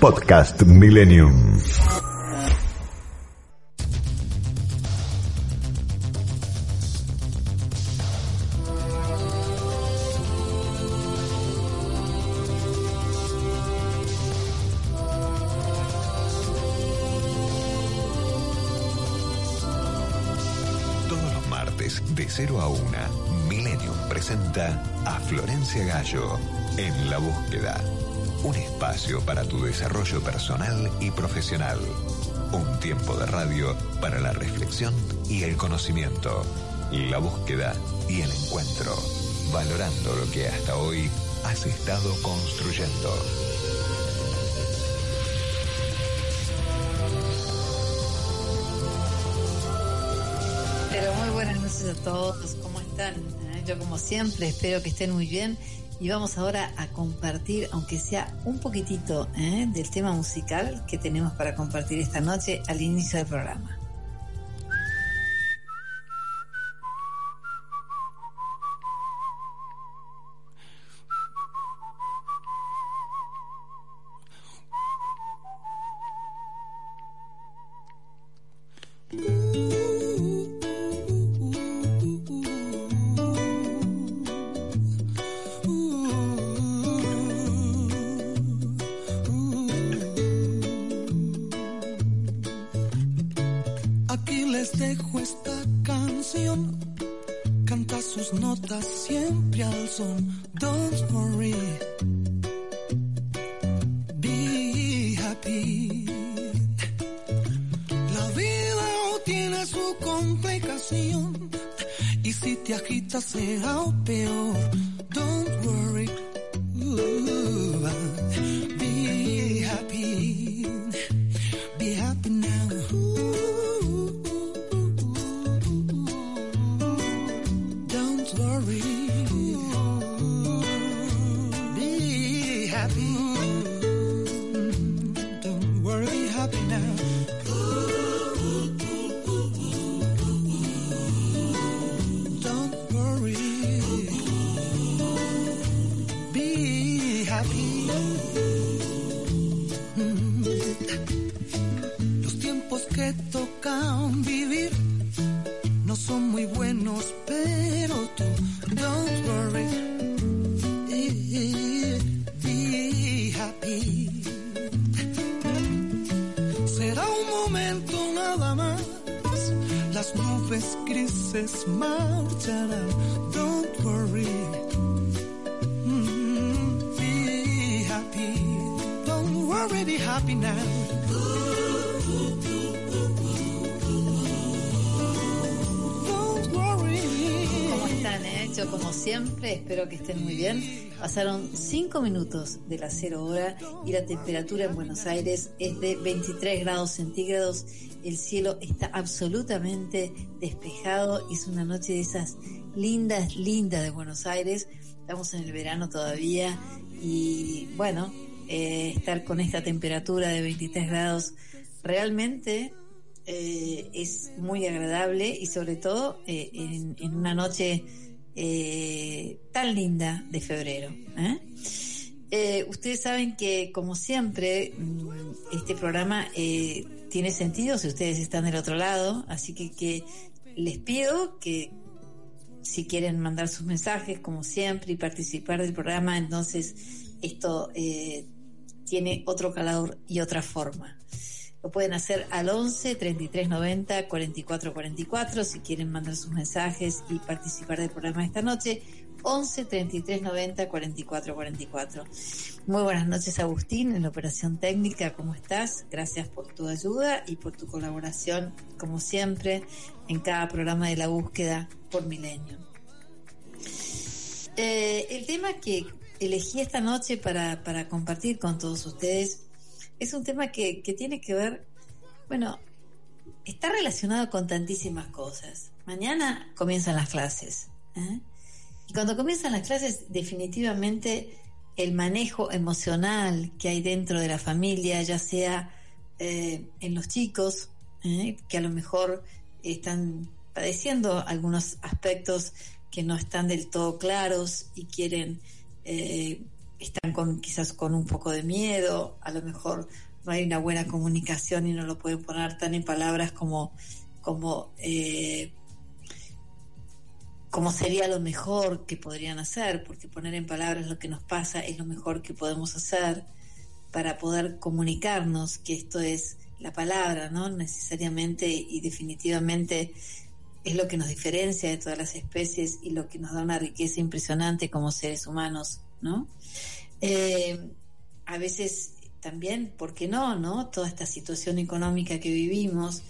Podcast Millennium. De 0 a 1, Millennium presenta a Florencia Gallo en La Búsqueda. Un espacio para tu desarrollo personal y profesional. Un tiempo de radio para la reflexión y el conocimiento. La búsqueda y el encuentro. Valorando lo que hasta hoy has estado construyendo. Pero muy buenas noches a todos, ¿cómo están? Como siempre espero que estén muy bien y vamos ahora a compartir, aunque sea un poquitito ¿eh? del tema musical que tenemos para compartir esta noche al inicio del programa. Te 5 minutos de la cero hora y la temperatura en Buenos Aires es de 23 grados centígrados. El cielo está absolutamente despejado. Es una noche de esas lindas, lindas de Buenos Aires. Estamos en el verano todavía y bueno, eh, estar con esta temperatura de 23 grados realmente eh, es muy agradable y sobre todo eh, en, en una noche eh, tan linda de febrero. ¿eh? Eh, ustedes saben que, como siempre, mm, este programa eh, tiene sentido si ustedes están del otro lado, así que, que les pido que si quieren mandar sus mensajes, como siempre, y participar del programa, entonces esto tiene otro calor y otra forma. Lo pueden hacer al 11 33 90 44 44 si quieren mandar sus mensajes y participar del programa esta noche. 11 33 90 44 44. Muy buenas noches, Agustín, en la operación técnica. ¿Cómo estás? Gracias por tu ayuda y por tu colaboración, como siempre, en cada programa de la búsqueda por Milenio. Eh, el tema que elegí esta noche para, para compartir con todos ustedes es un tema que, que tiene que ver, bueno, está relacionado con tantísimas cosas. Mañana comienzan las clases. ¿eh? Y cuando comienzan las clases, definitivamente el manejo emocional que hay dentro de la familia, ya sea eh, en los chicos, ¿eh? que a lo mejor están padeciendo algunos aspectos que no están del todo claros y quieren, están con quizás con un poco de miedo, a lo mejor no hay una buena comunicación y no lo pueden poner tan en palabras como, eh, como sería lo mejor que podrían hacer, porque poner en palabras lo que nos pasa es lo mejor que podemos hacer para poder comunicarnos, que esto es la palabra, ¿no? Necesariamente y definitivamente es lo que nos diferencia de todas las especies y lo que nos da una riqueza impresionante como seres humanos, ¿no? Eh, a veces también, ¿por qué no, no? Toda esta situación económica que vivimos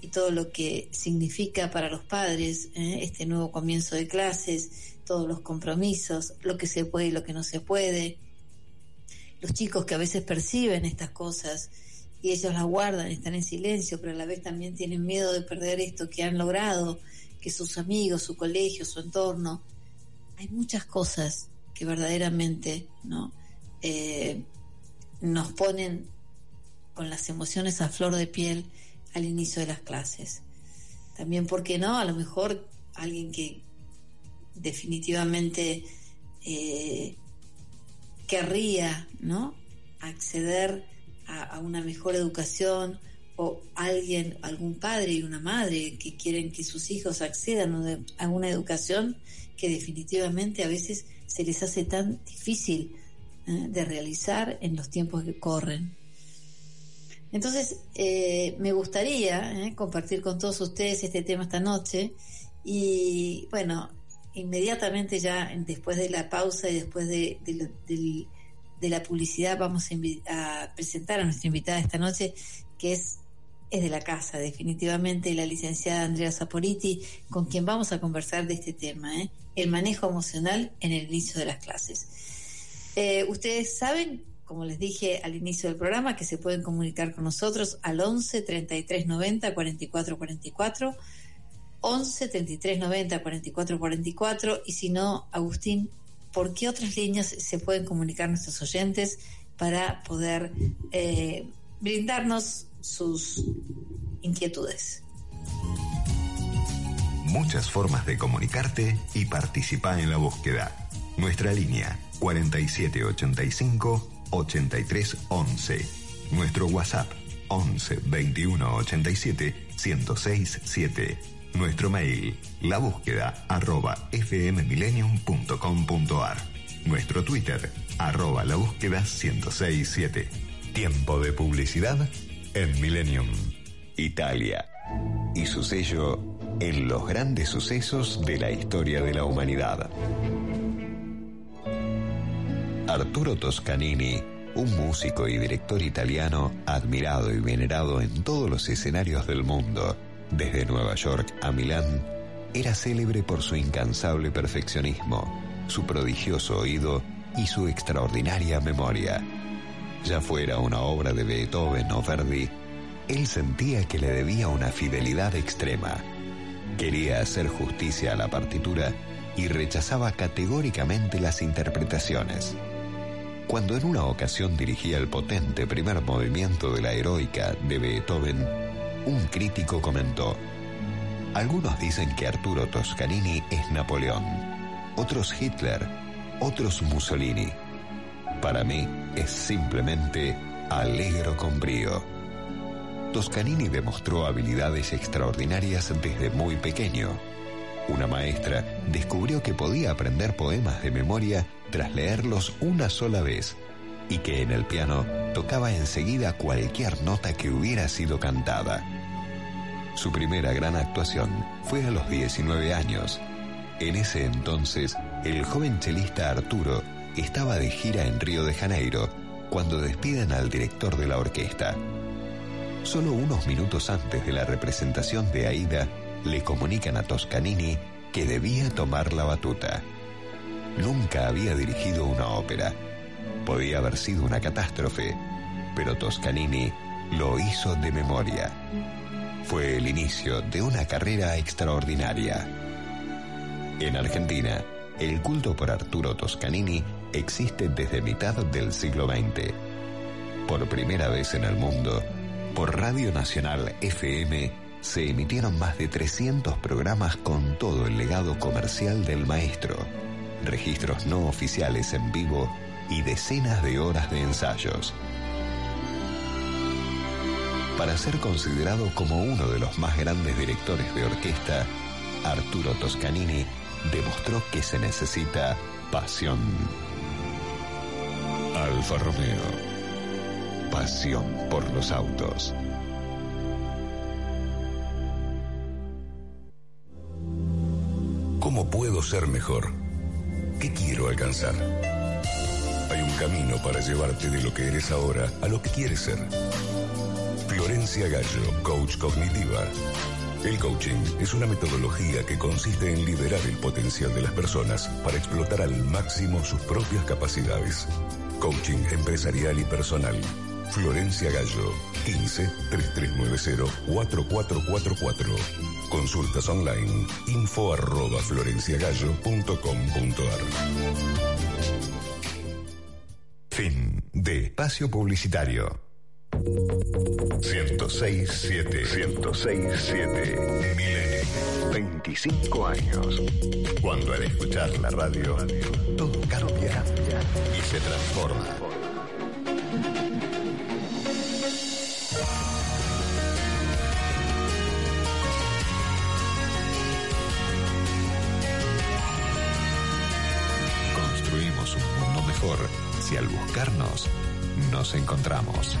y todo lo que significa para los padres ¿eh? este nuevo comienzo de clases, todos los compromisos, lo que se puede y lo que no se puede, los chicos que a veces perciben estas cosas y ellos las guardan, están en silencio, pero a la vez también tienen miedo de perder esto que han logrado, que sus amigos, su colegio, su entorno. Hay muchas cosas que verdaderamente no eh, nos ponen con las emociones a flor de piel al inicio de las clases. También, ¿por qué no? A lo mejor alguien que definitivamente eh, querría, ¿no? Acceder a, una mejor educación o alguien, algún padre y una madre que quieren que sus hijos accedan a una educación que definitivamente a veces se les hace tan difícil ¿eh? de realizar en los tiempos que corren. Entonces, eh, me gustaría ¿eh? compartir con todos ustedes este tema esta noche y bueno, inmediatamente ya después de la pausa y después de, la publicidad vamos a, presentar a nuestra invitada esta noche, que es, es de la casa, definitivamente la licenciada Andrea Saporiti, con quien vamos a conversar de este tema, el manejo emocional en el inicio de las clases. Eh, ustedes saben, como les dije al inicio del programa, que se pueden comunicar con nosotros al 11 33 90 44 44, 11 33 90 44 44, y si no, Agustín, ¿por qué otras líneas se pueden comunicar nuestros oyentes para poder eh, brindarnos sus inquietudes? Muchas formas de comunicarte y participar en la búsqueda. Nuestra línea 4785 8311. Nuestro WhatsApp 11 21 87 1067. 7. Nuestro mail la búsqueda arroba fmmillennium.com.ar. Nuestro Twitter arroba la búsqueda 1067. Tiempo de publicidad en Millennium. Italia. Y su sello en los grandes sucesos de la historia de la humanidad. Arturo Toscanini, un músico y director italiano admirado y venerado en todos los escenarios del mundo, desde Nueva York a Milán, era célebre por su incansable perfeccionismo, su prodigioso oído y su extraordinaria memoria. Ya fuera una obra de Beethoven o Verdi, él sentía que le debía una fidelidad extrema. Quería hacer justicia a la partitura y rechazaba categóricamente las interpretaciones. Cuando en una ocasión dirigía el potente primer movimiento de la heroica de Beethoven, un crítico comentó, algunos dicen que Arturo Toscanini es Napoleón, otros Hitler, otros Mussolini. Para mí es simplemente alegro con brío. Toscanini demostró habilidades extraordinarias desde muy pequeño. Una maestra descubrió que podía aprender poemas de memoria tras leerlos una sola vez y que en el piano tocaba enseguida cualquier nota que hubiera sido cantada. Su primera gran actuación fue a los 19 años. En ese entonces, el joven chelista Arturo estaba de gira en Río de Janeiro cuando despiden al director de la orquesta. Solo unos minutos antes de la representación de Aida, le comunican a Toscanini que debía tomar la batuta. Nunca había dirigido una ópera. Podía haber sido una catástrofe, pero Toscanini lo hizo de memoria. Fue el inicio de una carrera extraordinaria. En Argentina, el culto por Arturo Toscanini existe desde mitad del siglo XX. Por primera vez en el mundo, por Radio Nacional FM se emitieron más de 300 programas con todo el legado comercial del maestro, registros no oficiales en vivo y decenas de horas de ensayos. Para ser considerado como uno de los más grandes directores de orquesta, Arturo Toscanini demostró que se necesita pasión. Alfa Romeo. Pasión por los autos. ¿Cómo puedo ser mejor? ¿Qué quiero alcanzar? Hay un camino para llevarte de lo que eres ahora a lo que quieres ser. Florencia Gallo, coach cognitiva. El coaching es una metodología que consiste en liberar el potencial de las personas para explotar al máximo sus propias capacidades. Coaching empresarial y personal. Florencia Gallo, 15 3390 4444. Consultas online, info arroba florenciagallo.com.ar. Fin de espacio publicitario. 1067 1067 Milenio 25 años. Cuando al escuchar la radio, todo cambia y se transforma. Nos encontramos.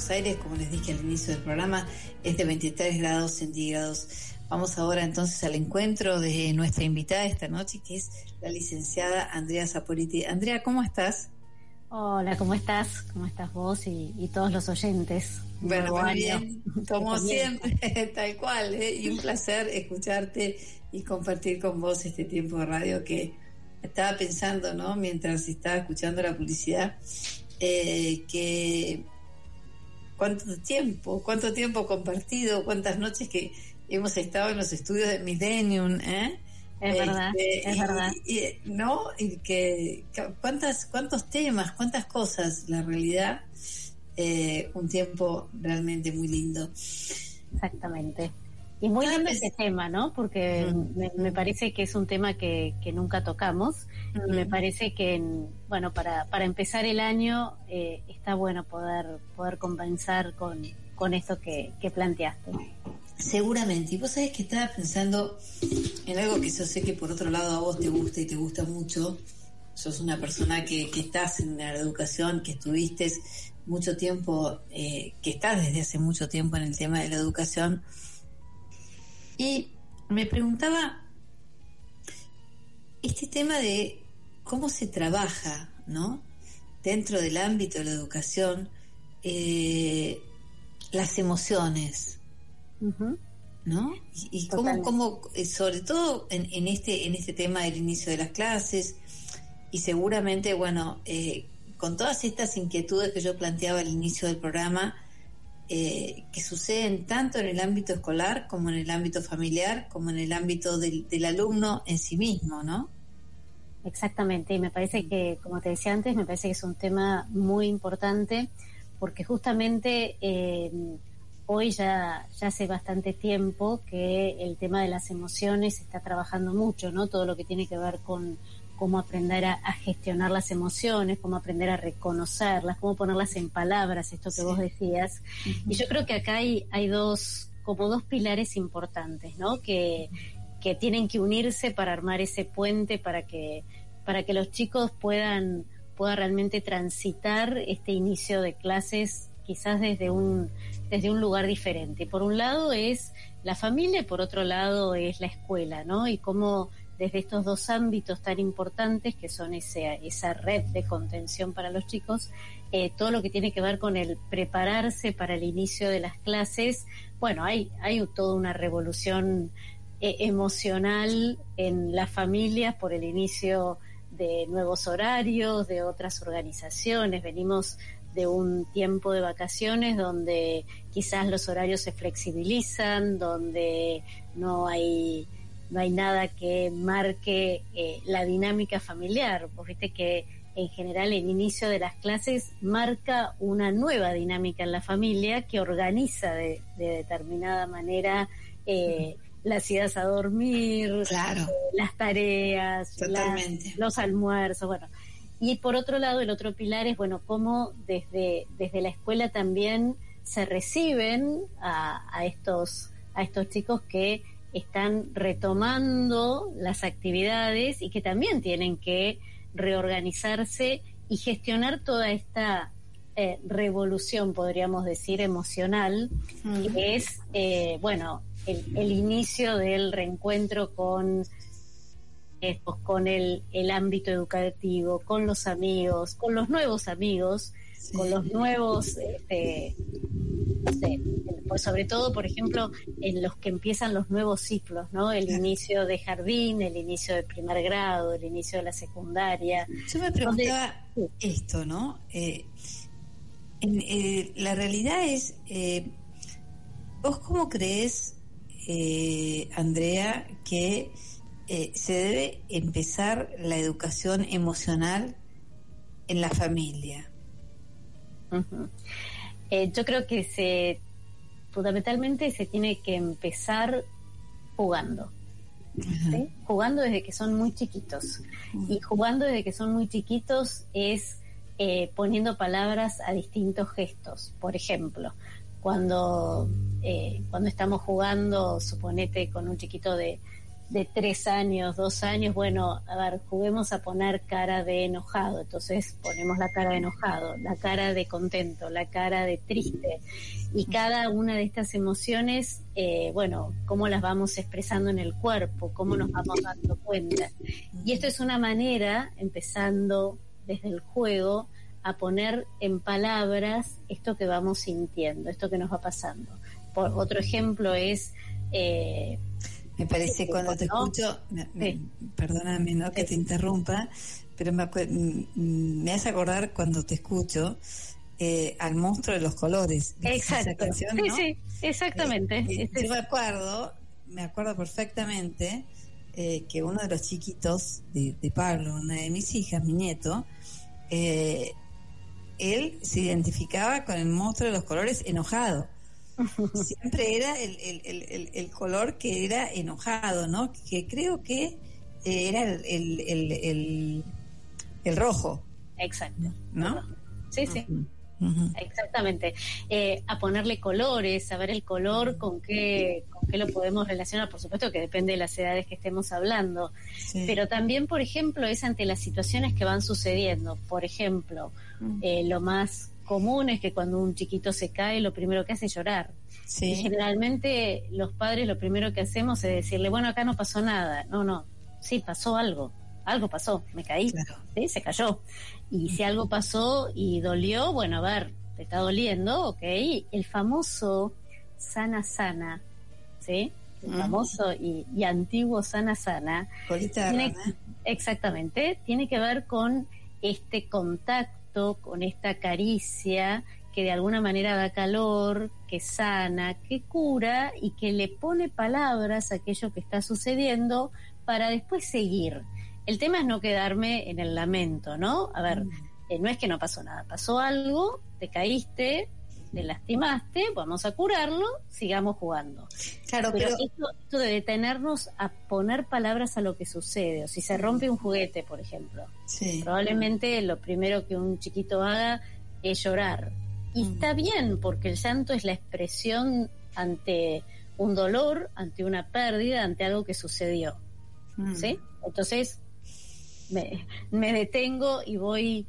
Buenos Aires, como les dije al inicio del programa, es de 23 grados centígrados. Vamos ahora entonces al encuentro de nuestra invitada esta noche, que es la licenciada Andrea Zapoliti. Andrea, ¿cómo estás? Hola, ¿cómo estás? ¿Cómo estás vos y, y todos los oyentes? Bueno, muy bien, como siempre, tal cual, ¿eh? y un placer escucharte y compartir con vos este tiempo de radio que estaba pensando, ¿no? Mientras estaba escuchando la publicidad, eh, que cuánto tiempo, cuánto tiempo compartido, cuántas noches que hemos estado en los estudios de Millennium, ¿eh? Es verdad, Este, es y- verdad. y- ¿No? Y que, que- cuántas, cuántos temas, cuántas cosas, la realidad, eh, un tiempo realmente muy lindo. Exactamente. Y muy lindo ese tema, ¿no? Porque me, me parece que es un tema que, que nunca tocamos y me parece que, en- bueno, para, para empezar el año eh, está bueno poder, poder compensar con, con esto que, que planteaste. Seguramente. Y vos sabés que estaba pensando en algo que yo sé que por otro lado a vos te gusta y te gusta mucho. Sos una persona que, que estás en la educación, que estuviste mucho tiempo, eh, que estás desde hace mucho tiempo en el tema de la educación. Y me preguntaba este tema de cómo se trabaja, ¿no? Dentro del ámbito de la educación, eh, las emociones. ¿no? Y, y cómo, cómo, eh, sobre todo en, en este en este tema del inicio de las clases y seguramente, bueno, eh, con todas estas inquietudes que yo planteaba al inicio del programa, eh, que suceden tanto en el ámbito escolar como en el ámbito familiar, como en el ámbito del, alumno en sí mismo, ¿no? Exactamente, y me parece que, como te decía antes, me parece que es un tema muy importante porque justamente eh, hoy ya, ya hace bastante tiempo que el tema de las emociones está trabajando mucho, ¿no? Todo lo que tiene que ver con cómo aprender a, a gestionar las emociones, cómo aprender a reconocerlas, cómo ponerlas en palabras, esto que Sí. vos decías. Y yo creo que acá hay, hay dos, como dos pilares importantes, ¿no? Que, que tienen que unirse para armar ese puente para que, para que los chicos puedan, puedan realmente transitar este inicio de clases quizás desde un, desde un lugar diferente. Por un lado es la familia y por otro lado es la escuela, ¿no? Y cómo desde estos dos ámbitos tan importantes que son ese, esa red de contención para los chicos, eh, todo lo que tiene que ver con el prepararse para el inicio de las clases, bueno, hay, hay toda una revolución eh, emocional en las familias por el inicio de nuevos horarios, de otras organizaciones. Venimos de un tiempo de vacaciones donde quizás los horarios se flexibilizan, donde no hay no hay nada que marque eh, la dinámica familiar. Vos viste que en general el inicio de las clases marca una nueva dinámica en la familia que organiza de, determinada manera eh, las idas a dormir, claro. Eh, las tareas, los almuerzos, bueno. Y por otro lado, el otro pilar es, bueno, cómo desde, desde la escuela también se reciben a, a estos, a estos chicos que están retomando las actividades y que también tienen que reorganizarse y gestionar toda esta eh, revolución, podríamos decir, emocional, que es, eh, bueno, el, inicio del reencuentro con, con el, el ámbito educativo, con los amigos, con los nuevos amigos, con los nuevos, este, pues sobre todo, por ejemplo, en los que empiezan los nuevos ciclos, ¿no? El inicio de jardín, el inicio de primer grado, el inicio de la secundaria. Yo me preguntaba esto, ¿no? Eh, eh, la realidad es, eh, ¿vos cómo crees, Andrea, que se debe empezar la educación emocional en la familia? Eh, yo creo que se fundamentalmente se tiene que empezar jugando. Jugando desde que son muy chiquitos. Y jugando desde que son muy chiquitos es eh, poniendo palabras a distintos gestos. Por ejemplo, cuando, eh, cuando estamos jugando, suponete con un chiquito de de tres años, dos años, bueno, a ver, juguemos a poner cara de enojado, entonces ponemos la cara de enojado, la cara de contento, la cara de triste, y cada una de estas emociones, eh, bueno, cómo las vamos expresando en el cuerpo, cómo nos vamos dando cuenta. Y esto es una manera, empezando desde el juego, a poner en palabras esto que vamos sintiendo, esto que nos va pasando. Por, otro ejemplo es... Eh, me parece cuando te escucho, perdóname ¿no? que te interrumpa, pero me, me hace acordar cuando te escucho eh, al monstruo de los colores. Exacto. sí, sí, exactamente. Eh, eh, yo me acuerdo, me acuerdo perfectamente que uno de los chiquitos de, de, Pablo, una de mis hijas, mi nieto, él se identificaba con el monstruo de los colores enojado siempre era el, el, el, color que era enojado, ¿no? Que creo que eh, era el, el, rojo. Exacto. ¿No? Sí, sí. Exactamente. Eh, a ponerle colores, a ver el color con qué, con qué lo podemos relacionar. Por supuesto que depende de las edades que estemos hablando. Pero también, por ejemplo, es ante las situaciones que van sucediendo. Por ejemplo, eh, lo más común es que cuando un chiquito se cae, lo primero que hace es llorar. Y generalmente los padres lo primero que hacemos es decirle, bueno, acá no pasó nada. No, no, sí, pasó algo. Algo pasó, me caí, ¿sí? se cayó. Y si algo pasó y dolió, bueno, a ver, te está doliendo, ok. El famoso sana sana, ¿sí? El famoso y, antiguo sana sana. exactamente, tiene que ver con este contacto con esta caricia que de alguna manera da calor, que sana, que cura y que le pone palabras a aquello que está sucediendo para después seguir. El tema es no quedarme en el lamento, ¿no? A ver, mm. eh, no es que no pasó nada, pasó algo, te caíste, te lastimaste, vamos a curarlo, sigamos jugando. Claro, pero, Esto, de detenernos a poner palabras a lo que sucede, o si se rompe un juguete, por ejemplo, probablemente lo primero que un chiquito haga es llorar. Y mm. está bien, porque el llanto es la expresión ante un dolor, ante una pérdida, ante algo que sucedió. Mm. ¿Sí? Entonces, me, me detengo y voy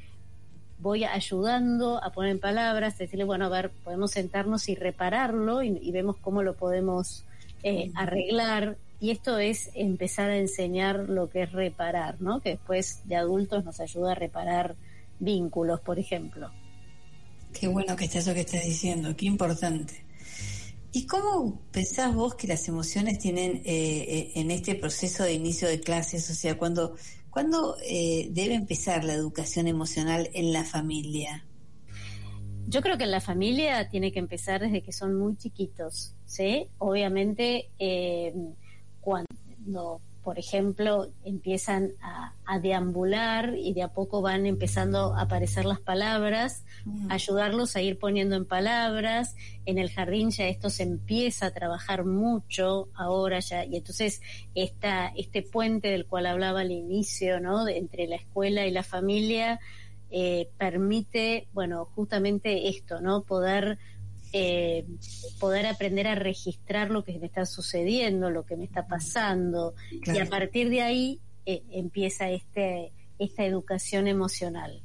voy ayudando a poner en palabras, decirle, bueno, a ver, podemos sentarnos y repararlo y, vemos cómo lo podemos eh, arreglar. Y esto es empezar a enseñar lo que es reparar, ¿no? Que después de adultos nos ayuda a reparar vínculos, por ejemplo. Qué bueno que está eso que estás diciendo, qué importante. ¿Y cómo pensás vos que las emociones tienen eh, eh, en este proceso de inicio de clases? O sea, cuando, ¿cuándo eh, debe empezar la educación emocional en la familia? Yo creo que en la familia tiene que empezar desde que son muy chiquitos, ¿sí? Obviamente, cuando por ejemplo, empiezan a, deambular y de a poco van empezando a aparecer las palabras, ayudarlos a ir poniendo en palabras. En el jardín ya esto se empieza a trabajar mucho ahora ya, y entonces esta, este puente del cual hablaba al inicio, ¿no? entre la escuela y la familia, eh, permite, bueno, justamente esto, ¿no? Poder eh, poder aprender a registrar lo que me está sucediendo, lo que me está pasando, y a partir de ahí eh, empieza este, esta educación emocional.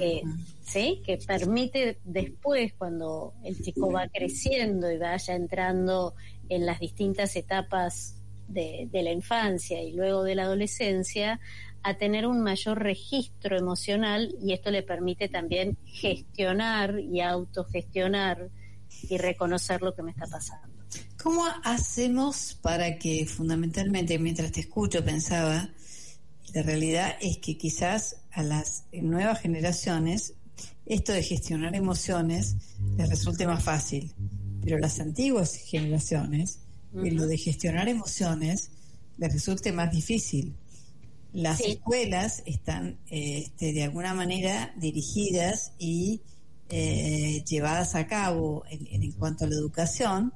Eh, ¿sí? que permite después, cuando el chico va creciendo y vaya entrando en las distintas etapas de, de, la infancia y luego de la adolescencia, a tener un mayor registro emocional y esto le permite también gestionar y autogestionar y reconocer lo que me está pasando. ¿Cómo hacemos para que fundamentalmente, mientras te escucho, pensaba, la realidad es que quizás a las nuevas generaciones esto de gestionar emociones les resulte más fácil, pero las antiguas generaciones, lo de gestionar emociones les resulte más difícil. Las escuelas están eh, este, de alguna manera dirigidas y eh, llevadas a cabo en, cuanto a la educación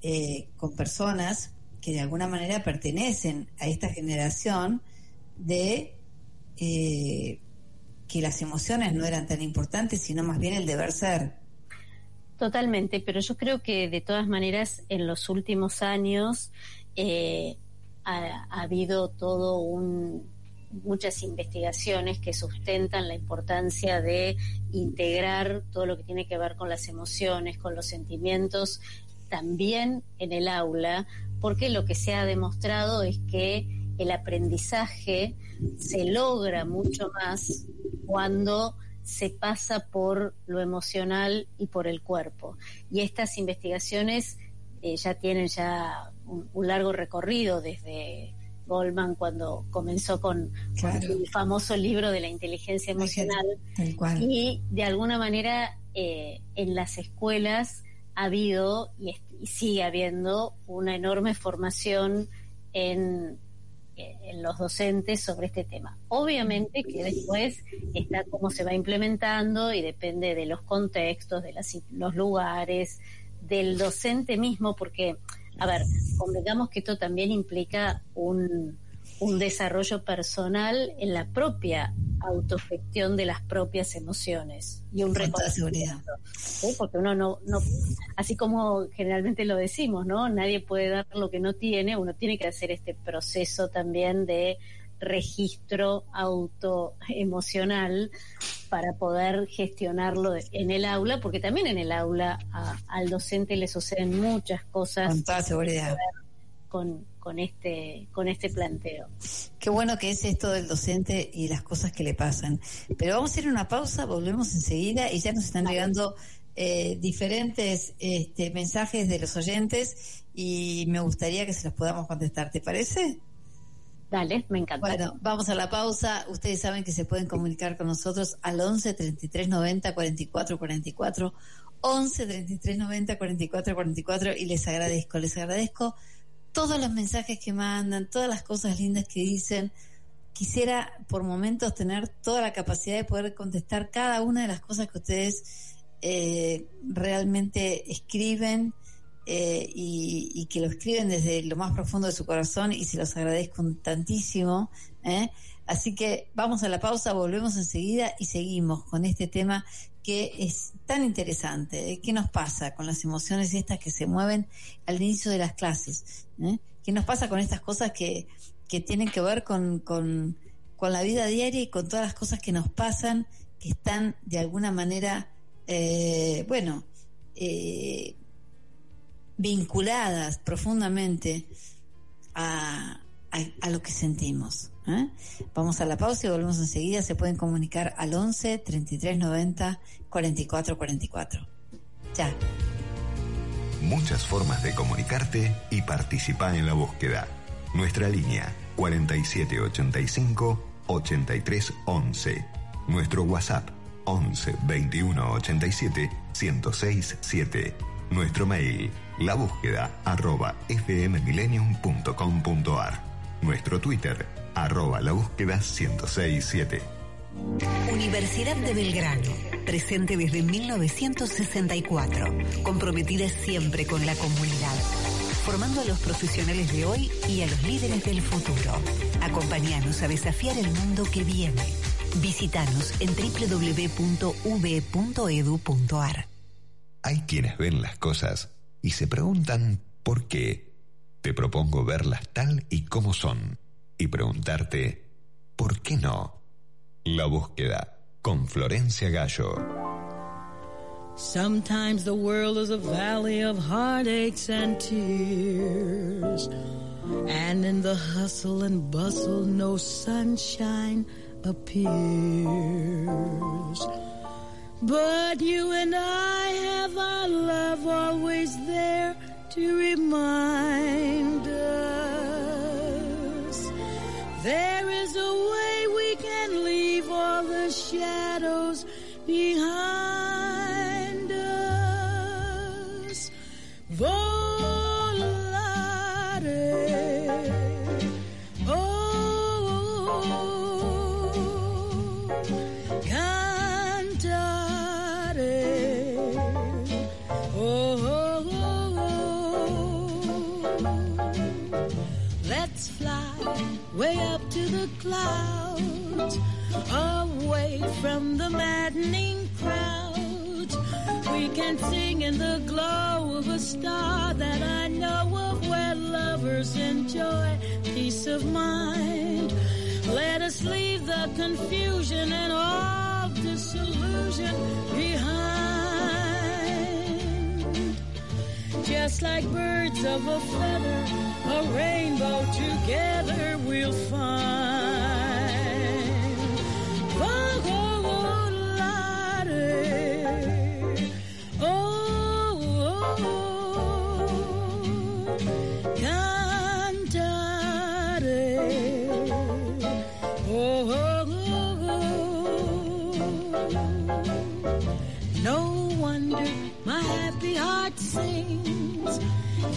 eh, con personas que de alguna manera pertenecen a esta generación de eh, que las emociones no eran tan importantes, sino más bien el deber ser. Totalmente, pero yo creo que de todas maneras en los últimos años ha, habido todo un, muchas investigaciones que sustentan la importancia de integrar todo lo que tiene que ver con las emociones, con los sentimientos, también en el aula, porque lo que se ha demostrado es que el aprendizaje se logra mucho más cuando se pasa por lo emocional y por el cuerpo. Y estas investigaciones eh, ya tienen ya un largo recorrido desde Goldman cuando comenzó con, el famoso libro de la inteligencia emocional. Y de alguna manera eh, en las escuelas ha habido y, sigue habiendo una enorme formación en, eh, en los docentes sobre este tema. Obviamente que después está cómo se va implementando y depende de los contextos, de las, los lugares, del docente mismo, porque a ver, convengamos que esto también implica un, desarrollo personal en la propia autogestión de las propias emociones y un reconocimiento. Porque uno no, no, así como generalmente lo decimos, ¿no? Nadie puede dar lo que no tiene, uno tiene que hacer este proceso también de registro autoemocional para poder gestionarlo en el aula, porque también en el aula al docente le suceden muchas cosas. Con toda seguridad. Con, con, este, con este planteo. Qué bueno que es esto del docente y las cosas que le pasan. Pero vamos a hacer una pausa, volvemos enseguida y ya nos están llegando eh, diferentes este, mensajes de los oyentes y me gustaría que se los podamos contestar. ¿Te parece? Dale, me encanta. Bueno, vamos a la pausa. Ustedes saben que se pueden comunicar con nosotros al 11 33 90 44 44. 11 33 90 44 44 y les agradezco, les agradezco todos los mensajes que mandan, todas las cosas lindas que dicen. Quisiera por momentos tener toda la capacidad de poder contestar cada una de las cosas que ustedes eh, realmente escriben eh, y, que lo escriben desde lo más profundo de su corazón y se los agradezco tantísimo. ¿eh? Así que vamos a la pausa, volvemos enseguida y seguimos con este tema que es tan interesante. ¿eh? ¿Qué nos pasa con las emociones estas que se mueven al inicio de las clases? ¿Qué nos pasa con estas cosas que, que tienen que ver con, con, con la vida diaria y con todas las cosas que nos pasan que están de alguna manera, bueno, eh, vinculadas profundamente a, a, lo que sentimos. ¿eh? Vamos a la pausa y volvemos enseguida. Se pueden comunicar al 11 33 90 44 44. Ya. Muchas formas de comunicarte y participar en la búsqueda. Nuestra línea 4785 8311. Nuestro WhatsApp 11 21 87 1067 7. Nuestro mail la búsqueda arroba fmmillennium.com.ar. Nuestro Twitter arroba la búsqueda 1067. Universidad de Belgrano, presente desde 1964, comprometida siempre con la comunidad, formando a los profesionales de hoy y a los líderes del futuro. Acompáñanos a desafiar el mundo que viene. Visítanos en www.v.edu.ar. Hay quienes ven las cosas y se preguntan por qué. Te propongo verlas tal y como son y preguntarte ¿por qué no? La búsqueda con Florencia Gallo. Sometimes the world is a valley of heartaches and tears. And in the hustle and bustle, no sunshine appears. But you and I have our love always there to remind us. The clouds, away from the maddening crowd. We can sing in the glow of a star that I know of where lovers enjoy peace of mind. Let us leave the confusion and all disillusion behind. Just like birds of a feather a rainbow together we'll find.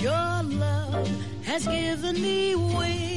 Your love has given me wings.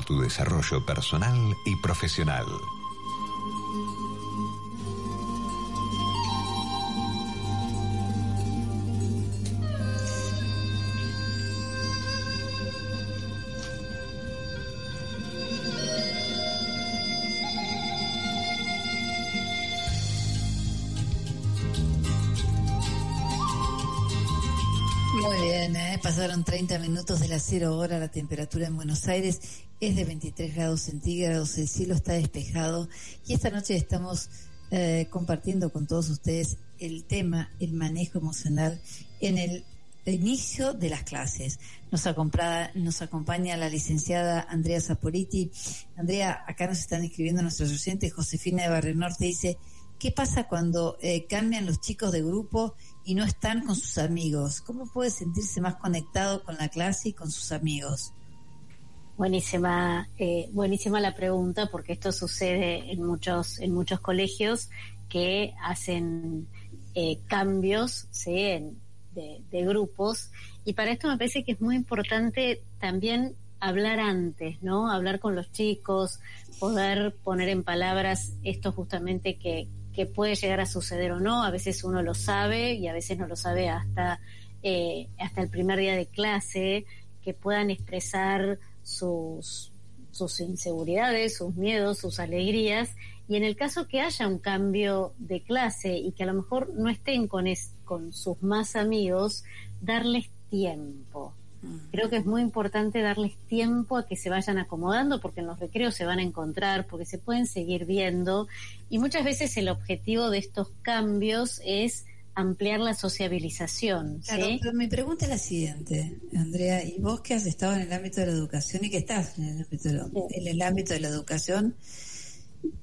Tu desarrollo personal y profesional. Pasaron 30 minutos de la cero hora, la temperatura en Buenos Aires es de 23 grados centígrados, el cielo está despejado y esta noche estamos eh, compartiendo con todos ustedes el tema, el manejo emocional en el inicio de las clases. Nos, nos acompaña la licenciada Andrea Zaporiti. Andrea, acá nos están escribiendo nuestros oyentes. Josefina de Barrio Norte dice, ¿qué pasa cuando eh, cambian los chicos de grupo y no están con sus amigos? ¿Cómo puede sentirse más conectado con la clase y con sus amigos? Buenísima, eh, buenísima la pregunta porque esto sucede en muchos, en muchos colegios que hacen eh, cambios ¿sí? de, de, grupos y para esto me parece que es muy importante también hablar antes, ¿no? Hablar con los chicos, poder poner en palabras esto justamente que, que puede llegar a suceder o no. A veces uno lo sabe y a veces no lo sabe hasta, eh, hasta el primer día de clase, que puedan expresar sus, sus inseguridades, sus miedos, sus alegrías. Y en el caso que haya un cambio de clase y que a lo mejor no estén con, con sus más amigos, darles tiempo. Creo que es muy importante darles tiempo a que se vayan acomodando porque en los recreos se van a encontrar, porque se pueden seguir viendo y muchas veces el objetivo de estos cambios es ampliar la sociabilización. Claro, pero mi pregunta es la siguiente, Andrea, y vos que has estado en el ámbito de la educación y que estás en el ámbito de, la, en el ámbito de la educación,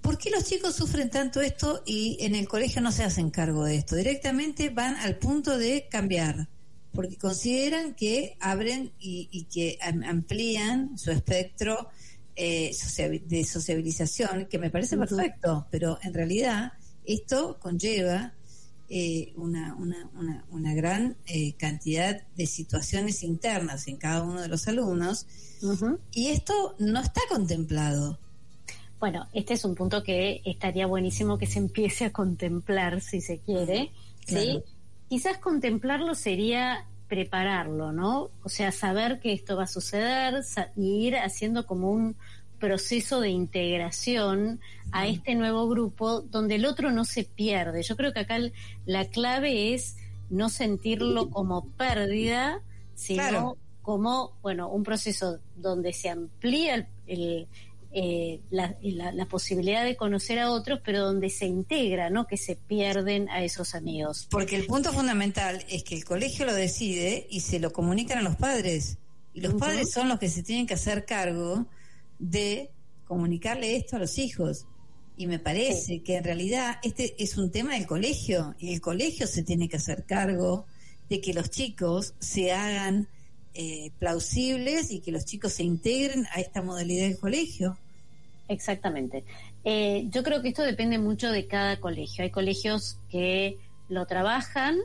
¿por qué los chicos sufren tanto esto y en el colegio no se hacen cargo de esto? Directamente van al punto de cambiar, porque consideran que abren y, que amplían su espectro eh, de sociabilización, que me parece perfecto, pero en realidad esto conlleva eh, una, una, una, una, gran eh, cantidad de situaciones internas en cada uno de los alumnos y esto no está contemplado. Bueno, este es un punto que estaría buenísimo que se empiece a contemplar, si se quiere, ¿sí? Quizás contemplarlo sería prepararlo, ¿no? O sea, saber que esto va a suceder y ir haciendo como un proceso de integración a este nuevo grupo donde el otro no se pierde. Yo creo que acá la clave es no sentirlo como pérdida, sino como, bueno, un proceso donde se amplía el, eh, la, la, posibilidad de conocer a otros, pero donde se integra, no que se pierden a esos amigos. Porque el punto fundamental es que el colegio lo decide y se lo comunican a los padres. Y los padres son los que se tienen que hacer cargo de comunicarle esto a los hijos. Y me parece que en realidad este es un tema del colegio y el colegio se tiene que hacer cargo de que los chicos se hagan eh, plausibles y que los chicos se integren a esta modalidad del colegio. Exactamente. Eh, yo creo que esto depende mucho de cada colegio. Hay colegios que lo trabajan,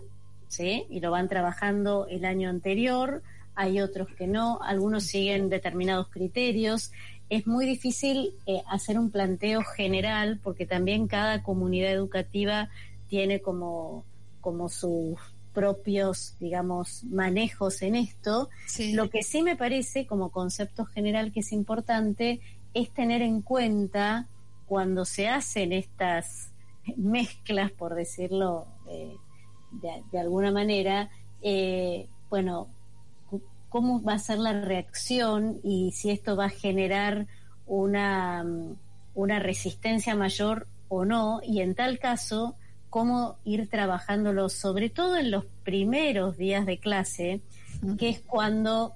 ¿sí? Y lo van trabajando el año anterior, hay otros que no, algunos siguen determinados criterios es muy difícil eh, hacer un planteo general porque también cada comunidad educativa tiene como, como sus propios, digamos, manejos en esto. Lo que sí me parece como concepto general que es importante es tener en cuenta cuando se hacen estas mezclas, por decirlo eh, de, alguna manera, eh, bueno, cómo va a ser la reacción y si esto va a generar una, una resistencia mayor o no, y en tal caso, cómo ir trabajándolo, sobre todo en los primeros días de clase, que es cuando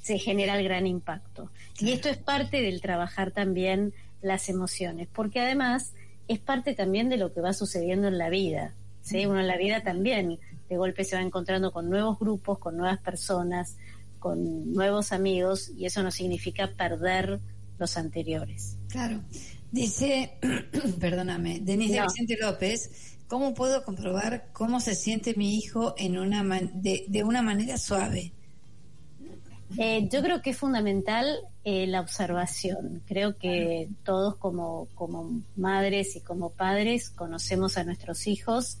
se genera el gran impacto. Y esto es parte del trabajar también las emociones, porque además es parte también de lo que va sucediendo en la vida. ¿sí? Uno en la vida también de golpe se va encontrando con nuevos grupos, con nuevas personas, con nuevos amigos y eso no significa perder los anteriores. Claro. Dice, perdóname, Denise Vicente López, ¿cómo puedo comprobar cómo se siente mi hijo en una de, de, una manera suave? Eh, yo creo que es fundamental eh, la observación. Creo que todos como, como madres y como padres conocemos a nuestros hijos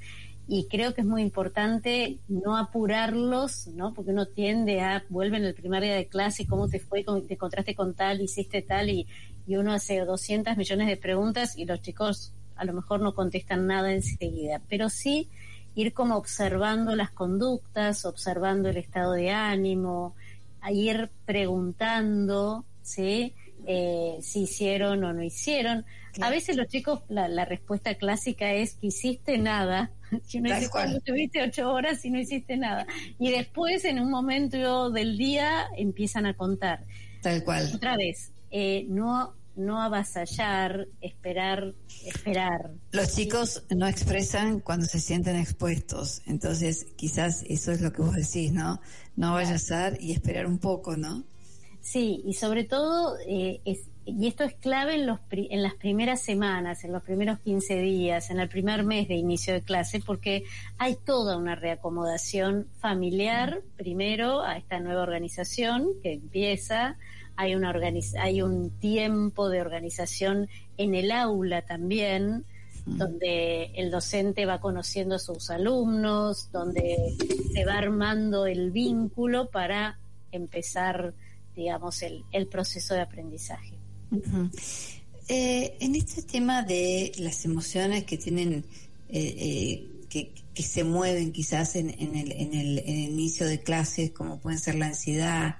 y creo que es muy importante no apurarlos, ¿no? Porque uno tiende a, vuelven el primer día de clase, ¿cómo te fue? ¿Te encontraste con tal? ¿Hiciste tal? Y, y uno hace 200 millones de preguntas y los chicos a lo mejor no contestan nada enseguida, pero sí ir como observando las conductas, observando el estado de ánimo, a ir preguntando, ¿sí? Eh, si hicieron o no hicieron. A veces los chicos, la, la, respuesta clásica es que hiciste nada. Cuando estuviste ocho horas y no hiciste nada. Y después, en un momento del día, empiezan a contar. Tal cual. Otra vez, eh, no no avasallar, esperar, esperar. Los chicos no expresan cuando se sienten expuestos, entonces quizás eso es lo que vos decís, ¿no? No vayas a y esperar un poco, ¿no? Sí, y sobre todo, eh, es, y esto es clave en, los en las primeras semanas, en los primeros 15 días, en el primer mes de inicio de clase, porque hay toda una reacomodación familiar, primero, a esta nueva organización que empieza, hay, una hay un tiempo de organización en el aula también, donde el docente va conociendo a sus alumnos, donde se va armando el vínculo para empezar, digamos, el, el proceso de aprendizaje. Eh, en este tema de las emociones que tienen, eh, eh, que, se mueven quizás en, el, en, el, inicio de clases, como pueden ser la ansiedad,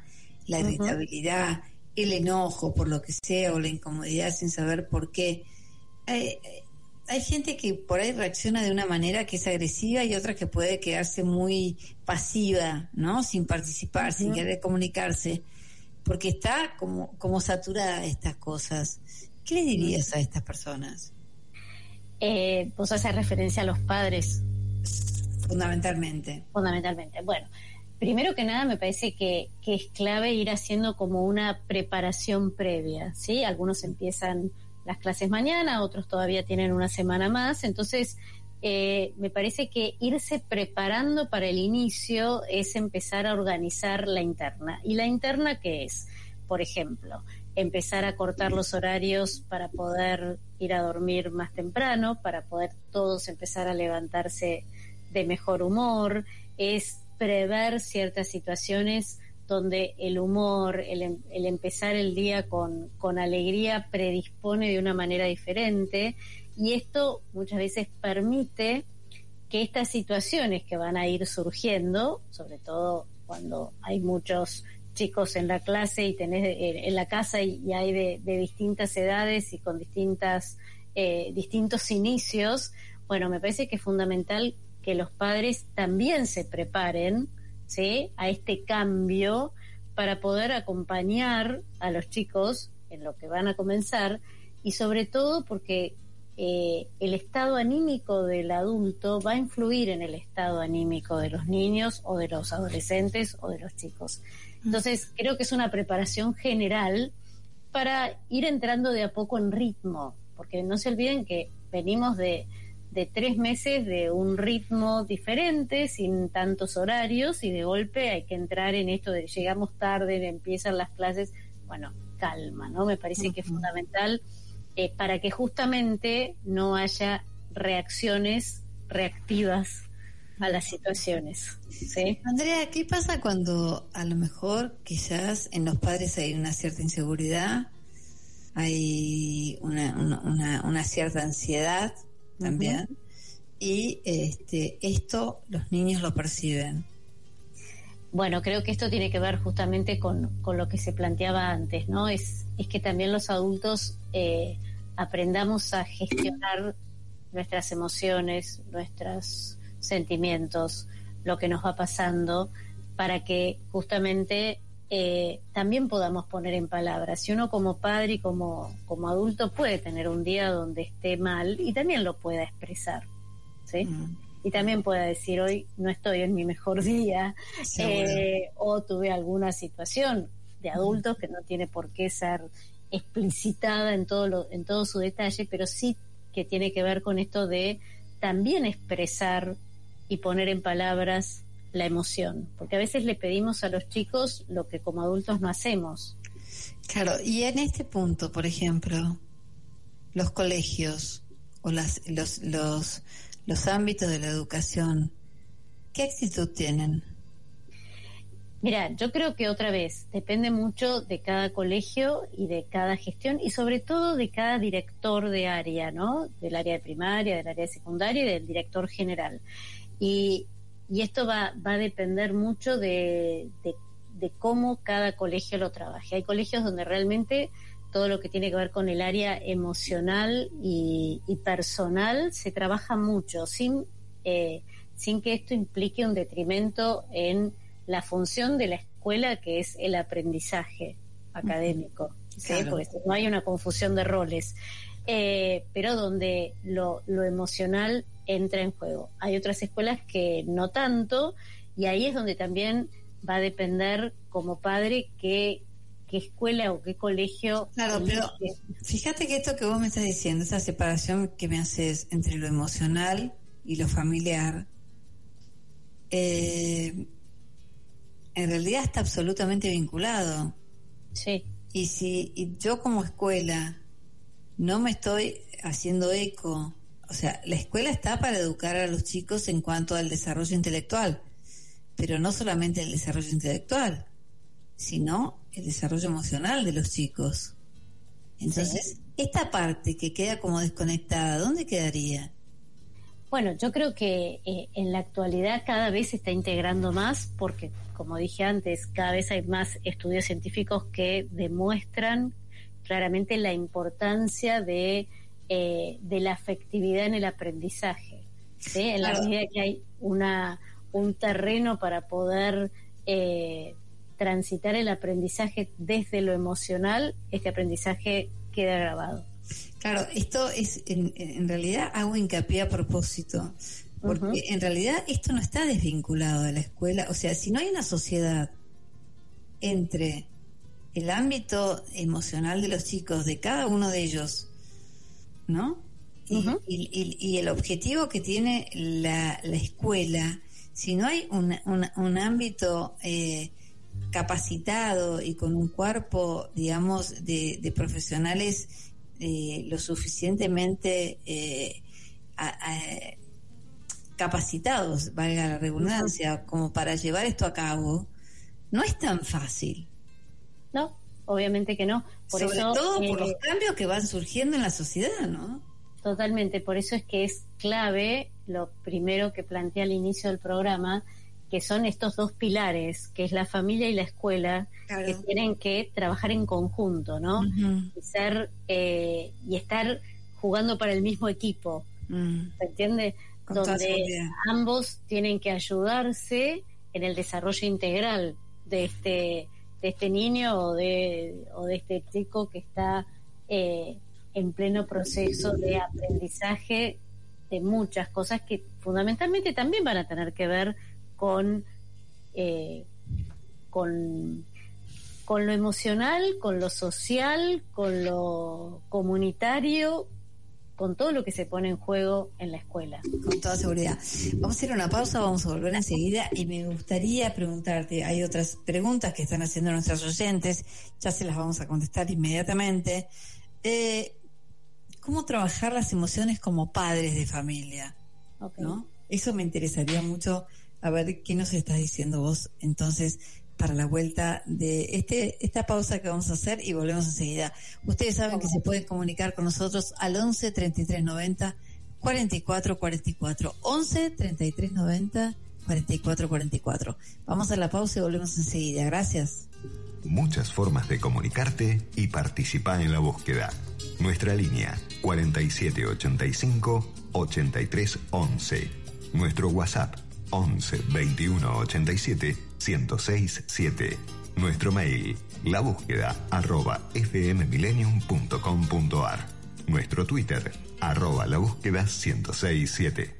la irritabilidad, el enojo por lo que sea, o la incomodidad sin saber por qué. hay gente que por ahí reacciona de una manera que es agresiva y otra que puede quedarse muy pasiva, ¿no? Sin participar, sin querer comunicarse porque está como, como saturada de estas cosas. ¿Qué le dirías a estas personas? Eh, vos haces referencia a los padres. Fundamentalmente. Fundamentalmente. Bueno, primero que nada me parece que, es clave ir haciendo como una preparación previa, ¿sí? Algunos empiezan las clases mañana, otros todavía tienen una semana más, entonces eh, me parece que irse preparando para el inicio es empezar a organizar la interna. ¿Y la interna qué es? Por ejemplo, empezar a cortar los horarios para poder ir a dormir más temprano, para poder todos empezar a levantarse de mejor humor, es prever ciertas situaciones donde el humor, el, em, el empezar el día con, con alegría predispone de una manera diferente y esto muchas veces permite que estas situaciones que van a ir surgiendo, sobre todo cuando hay muchos chicos en la clase y tenés eh, en la casa y, hay de, distintas edades y con distintas eh, distintos inicios, bueno, me parece que es fundamental que los padres también se preparen ¿sí? a este cambio para poder acompañar a los chicos en lo que van a comenzar y sobre todo porque eh, el estado anímico del adulto va a influir en el estado anímico de los niños o de los adolescentes o de los chicos. Entonces, creo que es una preparación general para ir entrando de a poco en ritmo, porque no se olviden que venimos de, de tres meses de un ritmo diferente, sin tantos horarios, y de golpe hay que entrar en esto de llegamos tarde, empiezan las clases. Bueno, calma, ¿no? Me parece que es fundamental eh, para que justamente no haya reacciones reactivas a las situaciones. Andrea, ¿qué pasa cuando a lo mejor quizás en los padres hay una cierta inseguridad, hay una, cierta ansiedad también, y este, esto los niños lo perciben? Bueno, creo que esto tiene que ver justamente con, con lo que se planteaba antes, ¿no? Es, es que también los adultos eh, aprendamos a gestionar nuestras emociones, nuestros sentimientos, lo que nos va pasando, para que justamente eh, también podamos poner en palabras. Si uno como padre y como, como adulto puede tener un día donde esté mal y también lo pueda expresar, ¿sí? Mm. Y también pueda decir, hoy no estoy en mi mejor día, eh, o tuve alguna situación de adultos que no tiene por qué ser explicitada en todo, lo, en todo su detalle, pero sí que tiene que ver con esto de también expresar y poner en palabras la emoción, porque a veces le pedimos a los chicos lo que como adultos no hacemos. Claro, y en este punto, por ejemplo, los colegios o las, los, los, los ámbitos de la educación, ¿qué actitud tienen? Mira, yo creo que otra vez depende mucho de cada colegio y de cada gestión y sobre todo de cada director de área, ¿no? Del área de primaria, del área de secundaria y del director general. Y, y esto va, va a depender mucho de, de, cómo cada colegio lo trabaje. Hay colegios donde realmente todo lo que tiene que ver con el área emocional y, y personal se trabaja mucho sin, eh, sin que esto implique un detrimento en la función de la escuela que es el aprendizaje académico, porque no hay una confusión de roles, eh, pero donde lo, lo emocional entra en juego. Hay otras escuelas que no tanto y ahí es donde también va a depender como padre qué, qué escuela o qué colegio. Claro, pero fíjate que esto que vos me estás diciendo, esa separación que me haces entre lo emocional y lo familiar, eh, en realidad está absolutamente vinculado. Sí. Y si y yo como escuela no me estoy haciendo eco, o sea, la escuela está para educar a los chicos en cuanto al desarrollo intelectual, pero no solamente el desarrollo intelectual, sino el desarrollo emocional de los chicos. Entonces, esta parte que queda como desconectada, ¿dónde quedaría? Bueno, yo creo que eh, en la actualidad cada vez se está integrando más porque, como dije antes, cada vez hay más estudios científicos que demuestran claramente la importancia de, eh, de la afectividad en el aprendizaje. ¿sí? En la medida que hay una, un terreno para poder eh, transitar el aprendizaje desde lo emocional, este aprendizaje queda grabado. Claro, esto es, en, realidad hago hincapié a propósito, porque en realidad esto no está desvinculado de la escuela, o sea, si no hay una sociedad entre el ámbito emocional de los chicos, de cada uno de ellos, ¿no? y, el objetivo que tiene la, escuela, si no hay un, un ámbito eh, capacitado y con un cuerpo, digamos, de, profesionales eh, lo suficientemente eh, capacitados, valga la redundancia, como para llevar esto a cabo, no es tan fácil. No, obviamente que no. Por Sobre todo por los eh, cambios que van surgiendo en la sociedad, ¿no? Totalmente, por eso es que es clave lo primero que plantea al inicio del programa, que son estos dos pilares, que es la familia y la escuela, que tienen que trabajar en conjunto, ¿no? y ser eh, y estar jugando para el mismo equipo, mm. ¿se entiende? Donde ambos tienen que ayudarse en el desarrollo integral de este de este niño o de o de este chico que está eh, en pleno proceso de aprendizaje de muchas cosas que fundamentalmente también van a tener que ver con, eh, con, con lo emocional, con lo social, con lo comunitario, con todo lo que se pone en juego en la escuela. Con toda seguridad. Vamos a hacer una pausa, vamos a volver enseguida y me gustaría preguntarte, hay otras preguntas que están haciendo nuestros oyentes, ya se las vamos a contestar inmediatamente. Eh, ¿Cómo trabajar las emociones como padres de familia? ¿no? Eso me interesaría mucho a ver qué nos estás diciendo vos entonces para la vuelta de este esta pausa que vamos a hacer y volvemos enseguida. Ustedes saben que se pueden comunicar con nosotros al 11 33 90 44 44 11 33 90 44 44. Vamos a la pausa y volvemos enseguida. Gracias. Muchas formas de comunicarte y participar en la búsqueda. Nuestra línea 4785 8311. Nuestro WhatsApp 11 21 87 1067 7. Nuestro mail, la búsqueda arroba fmmillennium.com.ar. Nuestro Twitter, arroba la búsqueda 1067.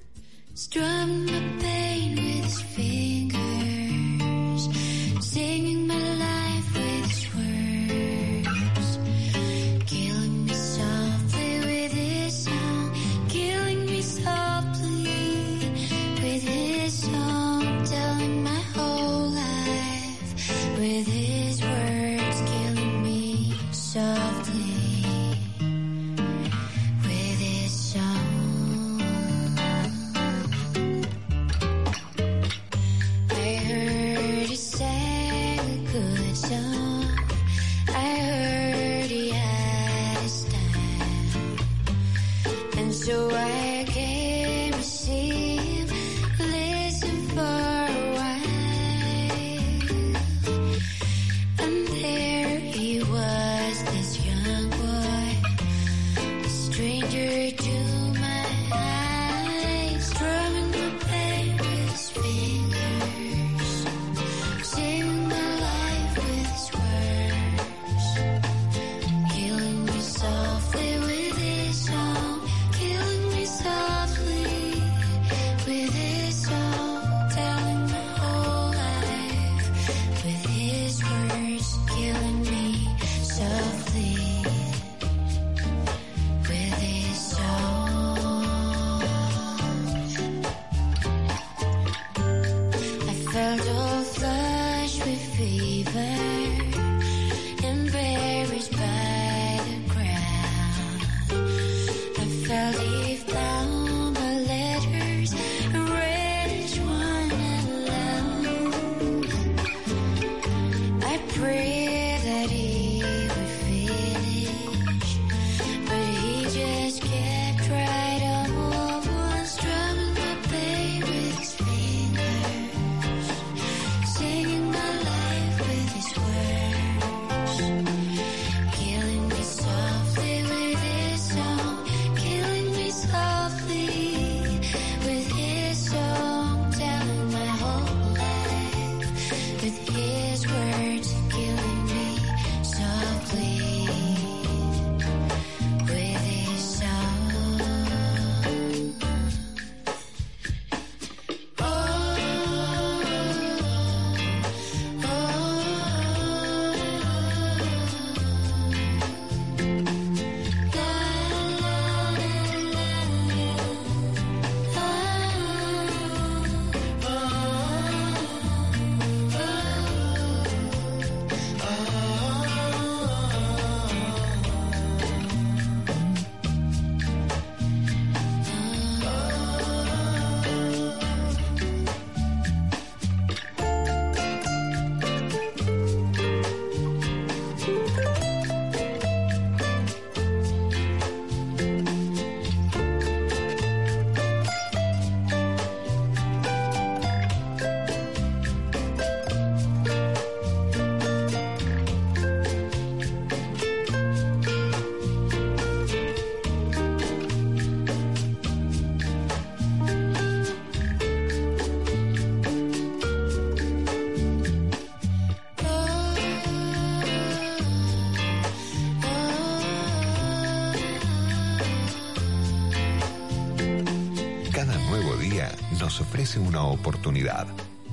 Ofrece una oportunidad,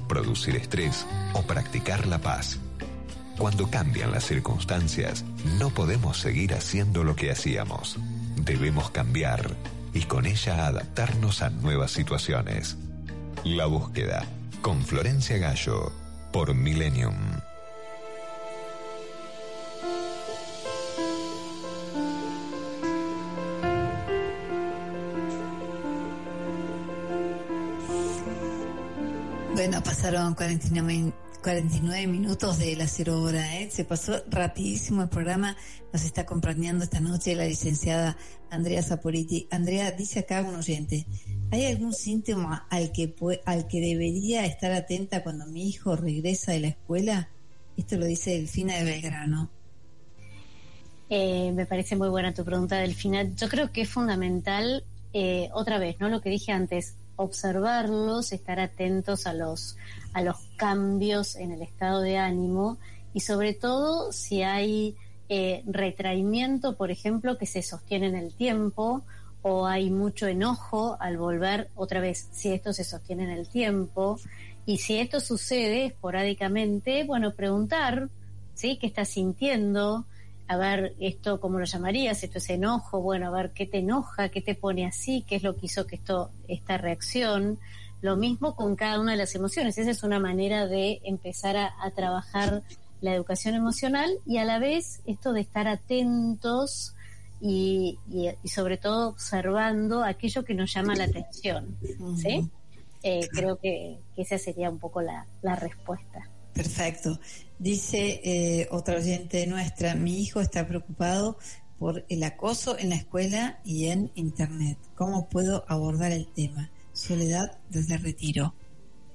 producir estrés o practicar la paz. Cuando cambian las circunstancias, no podemos seguir haciendo lo que hacíamos. Debemos cambiar y con ella adaptarnos a nuevas situaciones. La búsqueda, con Florencia Gallo, por Millennium. Bueno, pasaron 49, 49 minutos de la cero hora, ¿eh? Se pasó rapidísimo el programa. Nos está acompañando esta noche la licenciada Andrea Saporiti. Andrea, dice acá un oyente, ¿hay algún síntoma al que, al que debería estar atenta cuando mi hijo regresa de la escuela? Esto lo dice Delfina de Belgrano. Eh, me parece muy buena tu pregunta, Delfina. Yo creo que es fundamental, eh, otra vez, ¿no? Lo que dije antes, observarlos, estar atentos a los, a los cambios en el estado de ánimo y sobre todo si hay eh, retraimiento, por ejemplo, que se sostiene en el tiempo o hay mucho enojo al volver otra vez, si esto se sostiene en el tiempo y si esto sucede esporádicamente, bueno, preguntar, ¿sí? ¿Qué estás sintiendo? A ver esto, ¿cómo lo llamarías? Esto es enojo, bueno, a ver qué te enoja, qué te pone así, qué es lo que hizo que esto, esta reacción. Lo mismo con cada una de las emociones. Esa es una manera de empezar a, trabajar la educación emocional y a la vez esto de estar atentos y, sobre todo observando aquello que nos llama la atención. ¿sí? Eh, creo que, esa sería un poco la, la respuesta. Perfecto. Dice eh, otra oyente nuestra, mi hijo está preocupado por el acoso en la escuela y en Internet. ¿Cómo puedo abordar el tema? Soledad desde retiro.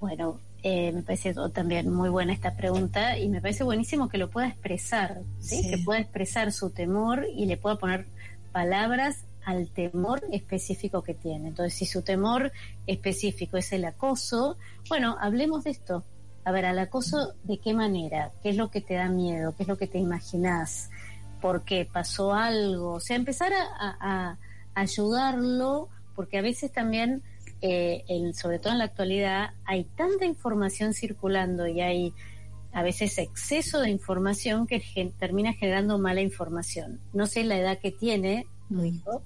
Bueno, eh, me parece también muy buena esta pregunta y me parece buenísimo que lo pueda expresar, ¿sí? que pueda expresar su temor y le pueda poner palabras al temor específico que tiene. Entonces, si su temor específico es el acoso, bueno, hablemos de esto, a ver, al acoso, ¿de qué manera? ¿Qué es lo que te da miedo? ¿Qué es lo que te imaginas? ¿Por qué? ¿Pasó algo? O sea, empezar a, ayudarlo, porque a veces también, eh, sobre todo en la actualidad, hay tanta información circulando y hay a veces exceso de información que termina generando mala información. No sé la edad que tiene tu hijo,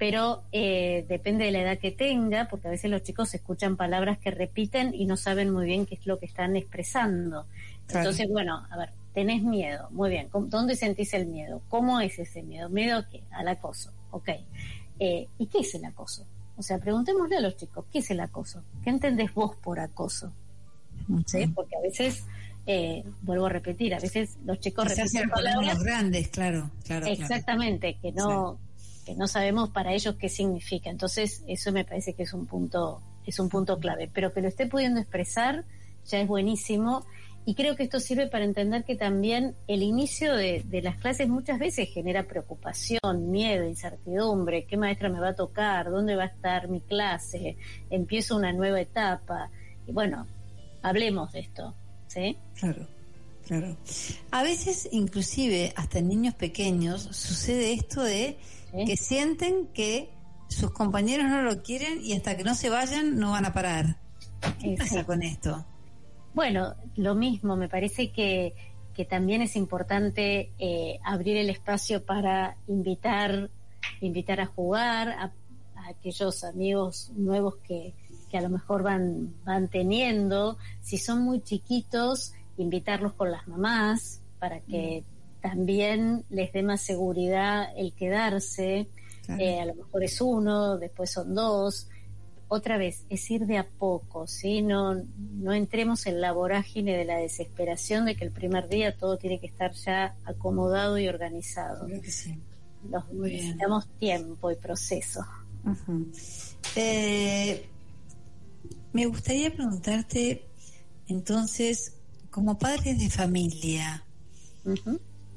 pero eh, depende de la edad que tenga, porque a veces los chicos escuchan palabras que repiten y no saben muy bien qué es lo que están expresando. Entonces, bueno, a ver, tenés miedo, muy bien, ¿dónde sentís el miedo? ¿Cómo es ese miedo? ¿Miedo a qué? Al acoso, ok. Eh, ¿Y qué es el acoso? O sea, preguntémosle a los chicos, ¿qué es el acoso? ¿Qué entendés vos por acoso? ¿Sí? Porque a veces... Eh, vuelvo a repetir, a veces los chicos repiten palabras grandes, claro, claro. Exactamente, que no, no sabemos para ellos qué significa. Entonces, eso me parece que es un punto, es un punto clave. Pero que lo esté pudiendo expresar ya es buenísimo. Y creo que esto sirve para entender que también el inicio de, las clases muchas veces genera preocupación, miedo, incertidumbre, qué maestra me va a tocar, dónde va a estar mi clase, empiezo una nueva etapa. Y bueno, hablemos de esto, ¿sí? Claro. Claro. A veces, inclusive, hasta en niños pequeños, sucede esto de que sienten que sus compañeros no lo quieren y hasta que no se vayan no van a parar. ¿Qué pasa con esto? Bueno, lo mismo, me parece que, que también es importante eh, abrir el espacio para invitar, invitar a jugar a, aquellos amigos nuevos que, que a lo mejor van, van teniendo. Si son muy chiquitos, invitarlos con las mamás para que mm también les dé más seguridad el quedarse. Eh, a lo mejor es uno, después son dos. Otra vez, es ir de a poco, ¿sí? No, no entremos en la vorágine de la desesperación de que el primer día todo tiene que estar ya acomodado y organizado. necesitamos tiempo y proceso. Eh, me gustaría preguntarte, entonces, como padres de familia,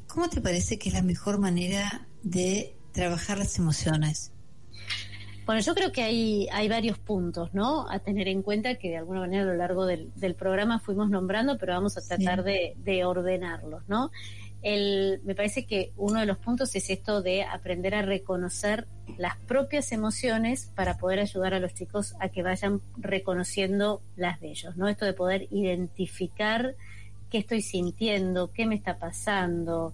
¿Cómo te parece que es la mejor manera de trabajar las emociones? Bueno, yo creo que hay, hay varios puntos, ¿no? A tener en cuenta que de alguna manera a lo largo del, programa fuimos nombrando, pero vamos a tratar de, de, ordenarlos, ¿no? El, me parece que uno de los puntos es esto de aprender a reconocer las propias emociones para poder ayudar a los chicos a que vayan reconociendo las de ellos, ¿no? Esto de poder identificar qué estoy sintiendo, qué me está pasando,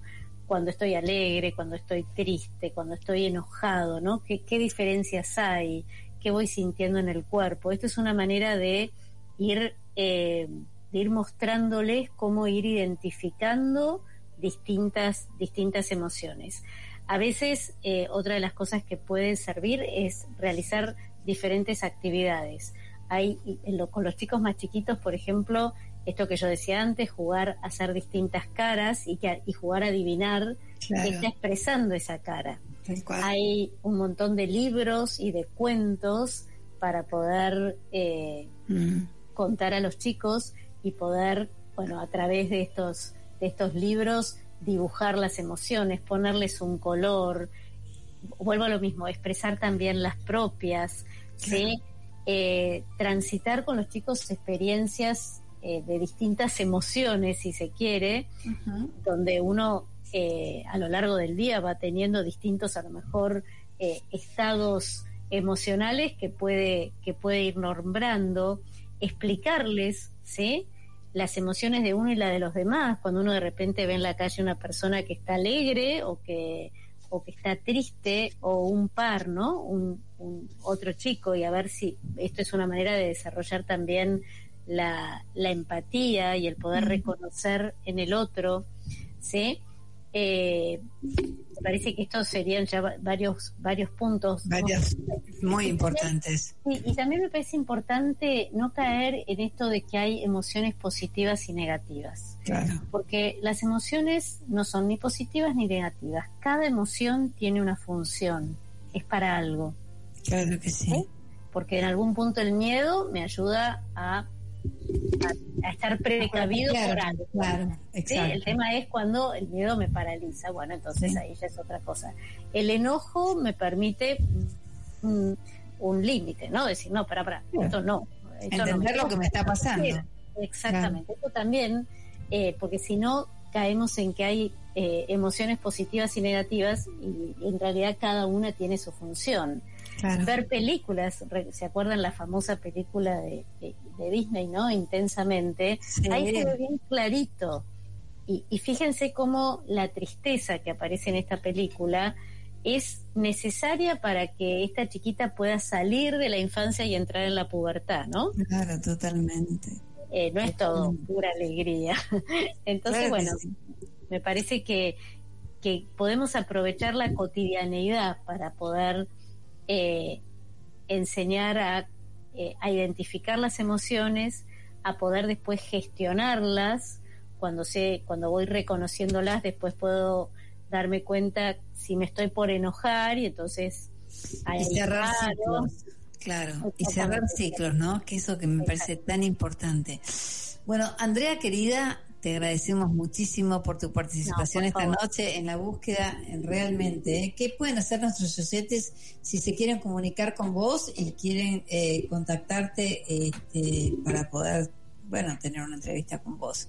cuando estoy alegre, cuando estoy triste, cuando estoy enojado, ¿no? ¿Qué, qué diferencias hay? ¿Qué voy sintiendo en el cuerpo? Esto es una manera de ir, eh, de ir mostrándoles cómo ir identificando distintas, distintas emociones. A veces eh, otra de las cosas que puede servir es realizar diferentes actividades. Hay, con los chicos más chiquitos, por ejemplo, esto que yo decía antes, jugar a hacer distintas caras y, que, y jugar a adivinar qué está expresando esa cara. Hay un montón de libros y de cuentos para poder eh, mm. contar a los chicos y poder, bueno, a través de estos, de estos libros, dibujar las emociones, ponerles un color, vuelvo a lo mismo, expresar también las propias, ¿sí? Eh, transitar con los chicos experiencias eh, de distintas emociones, si se quiere, donde uno eh, a lo largo del día va teniendo distintos, a lo mejor, estados emocionales que puede, que puede ir nombrando, explicarles, ¿sí? Las emociones de uno y la de los demás. Cuando uno de repente ve en la calle una persona que está alegre o que, o que está triste o un par, ¿no? Un, otro chico y a ver si esto es una manera de desarrollar también la, la empatía y el poder reconocer en el otro, ¿sí? Eh, me parece que estos serían ya varios varios puntos. Varios muy importantes. y, también me parece importante no caer en esto de que hay emociones positivas y negativas. Claro. porque las emociones no son ni positivas ni negativas. Cada emoción tiene una función. Es para algo. Claro que sí porque en algún punto el miedo me ayuda a a, estar precavido por algo. El tema es cuando el miedo me paraliza, bueno, entonces ahí ya es otra cosa. El enojo me permite un, límite, ¿no? Decir, no, para, para, esto no. Entender lo que me está pasando. Exactamente, esto también, eh, porque si no caemos en que hay eh, emociones positivas y negativas y en realidad cada una tiene su función ver películas, ¿se acuerdan la famosa película de, Disney, no? Intensamente, ahí se ve bien clarito. Y, y, fíjense cómo la tristeza que aparece en esta película es necesaria para que esta chiquita pueda salir de la infancia y entrar en la pubertad, ¿no? Claro, totalmente. Eh, no es todo pura alegría. Entonces, bueno, me parece que, que podemos aprovechar la cotidianeidad para poder eh, enseñar eh, a, identificar las emociones, a poder después gestionarlas. Cuando sé, cuando voy reconociéndolas, después puedo darme cuenta si me estoy por enojar y entonces y cerrar ciclos, claro, y cerrar ciclos, ¿no? Que eso que me parece tan importante. Bueno, Andrea querida, te agradecemos muchísimo por tu participación esta noche en la búsqueda realmente. ¿eh? ¿Qué pueden hacer nuestros oyentes si se quieren comunicar con vos y quieren eh, contactarte este, para poder, bueno, tener una entrevista con vos?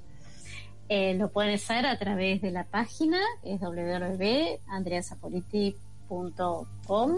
Eh, lo pueden hacer a través de la página, es www.andreasapoliti.com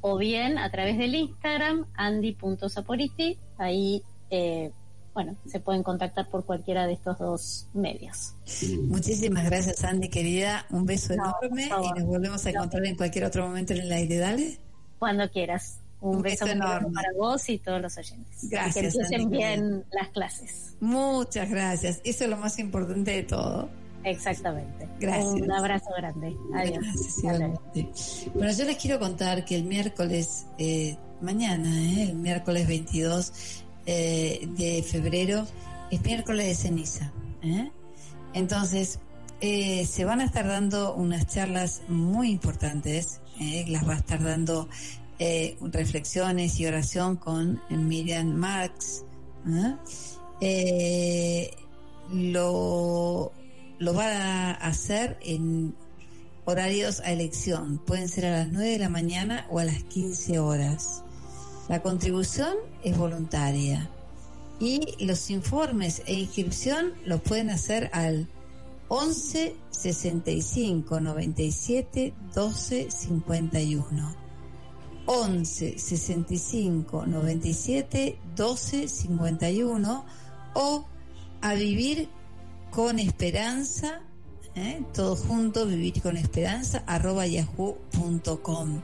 o bien a través del Instagram, andy.sapoliti. Ahí eh, bueno, se pueden contactar por cualquiera de estos dos medios. Muchísimas gracias, Andy, querida. Un beso enorme y nos volvemos a encontrar en cualquier otro momento en el aire. Dale. Cuando quieras. Un, beso, enorme para vos y todos los oyentes. Gracias. que empiecen bien las clases. Muchas gracias. Eso es lo más importante de todo. Exactamente. Gracias. Un abrazo grande. Adiós. Gracias, bueno, yo les quiero contar que el miércoles, eh, mañana, eh, el miércoles 22, eh, de febrero es miércoles de ceniza. ¿eh? Entonces, eh, se van a estar dando unas charlas muy importantes, las va a estar dando reflexiones y oración con Miriam Marx. lo, lo va a hacer en horarios a elección, pueden ser a las 9 de la mañana o a las 15 horas. La contribución es voluntaria y los informes e inscripción los pueden hacer al 11 65 97 12 51. 11 65 97 12 51 o a vivir con esperanza, ¿eh? todo junto, vivir con esperanza, arroba yahoo.com.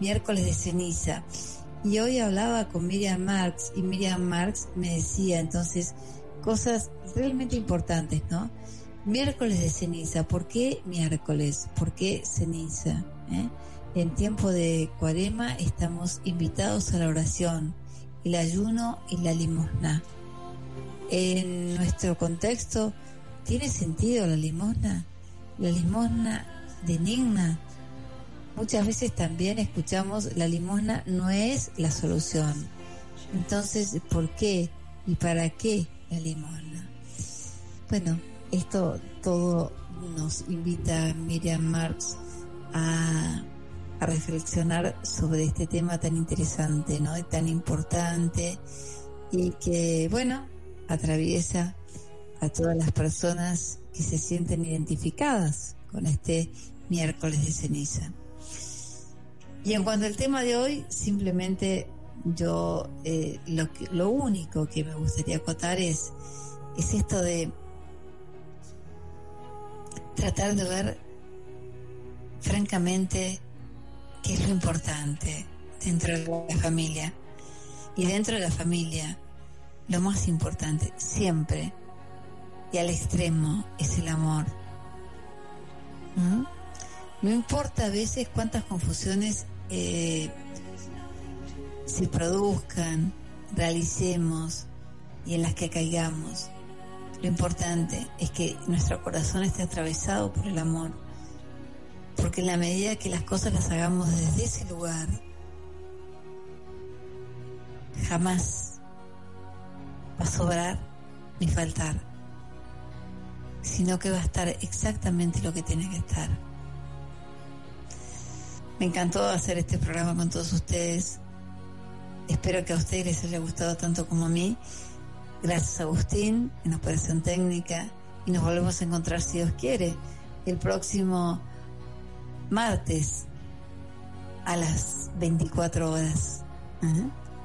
Miércoles de ceniza. Y hoy hablaba con Miriam Marx y Miriam Marx me decía entonces cosas realmente importantes, ¿no? Miércoles de ceniza, ¿por qué miércoles? ¿Por qué ceniza? ¿Eh? En tiempo de cuarema estamos invitados a la oración, el ayuno y la limosna. En nuestro contexto, ¿tiene sentido la limosna? La limosna de enigma. Muchas veces también escuchamos la limosna no es la solución. Entonces, ¿por qué y para qué la limosna? Bueno, esto todo nos invita Miriam Marx a a reflexionar sobre este tema tan interesante, ¿no? Tan importante y que, bueno, atraviesa a todas las personas que se sienten identificadas con este miércoles de ceniza. Y en cuanto al tema de hoy, simplemente yo eh, lo, lo único que me gustaría acotar es, es esto de tratar de ver francamente qué es lo importante dentro de la familia. Y dentro de la familia, lo más importante siempre y al extremo es el amor. ¿Mm? No importa a veces cuántas confusiones eh, se produzcan, realicemos y en las que caigamos. Lo importante es que nuestro corazón esté atravesado por el amor porque en la medida que las cosas las hagamos desde ese lugar, jamás va a sobrar ni faltar, sino que va a estar exactamente lo que tiene que estar. Me encantó hacer este programa con todos ustedes. Espero que a ustedes les haya gustado tanto como a mí. Gracias Agustín en operación técnica y nos volvemos a encontrar si Dios quiere el próximo martes a las 24 horas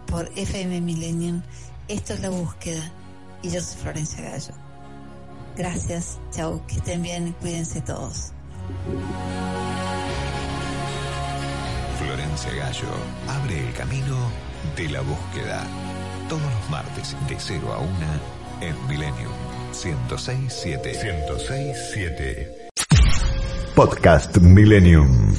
por FM Millennium. Esto es la búsqueda y yo soy Florencia Gallo. Gracias, chao, que estén bien, cuídense todos. Florencia Gallo abre el camino de la búsqueda. Todos los martes de 0 a 1 en Millennium 1067. 1067. Podcast Millennium.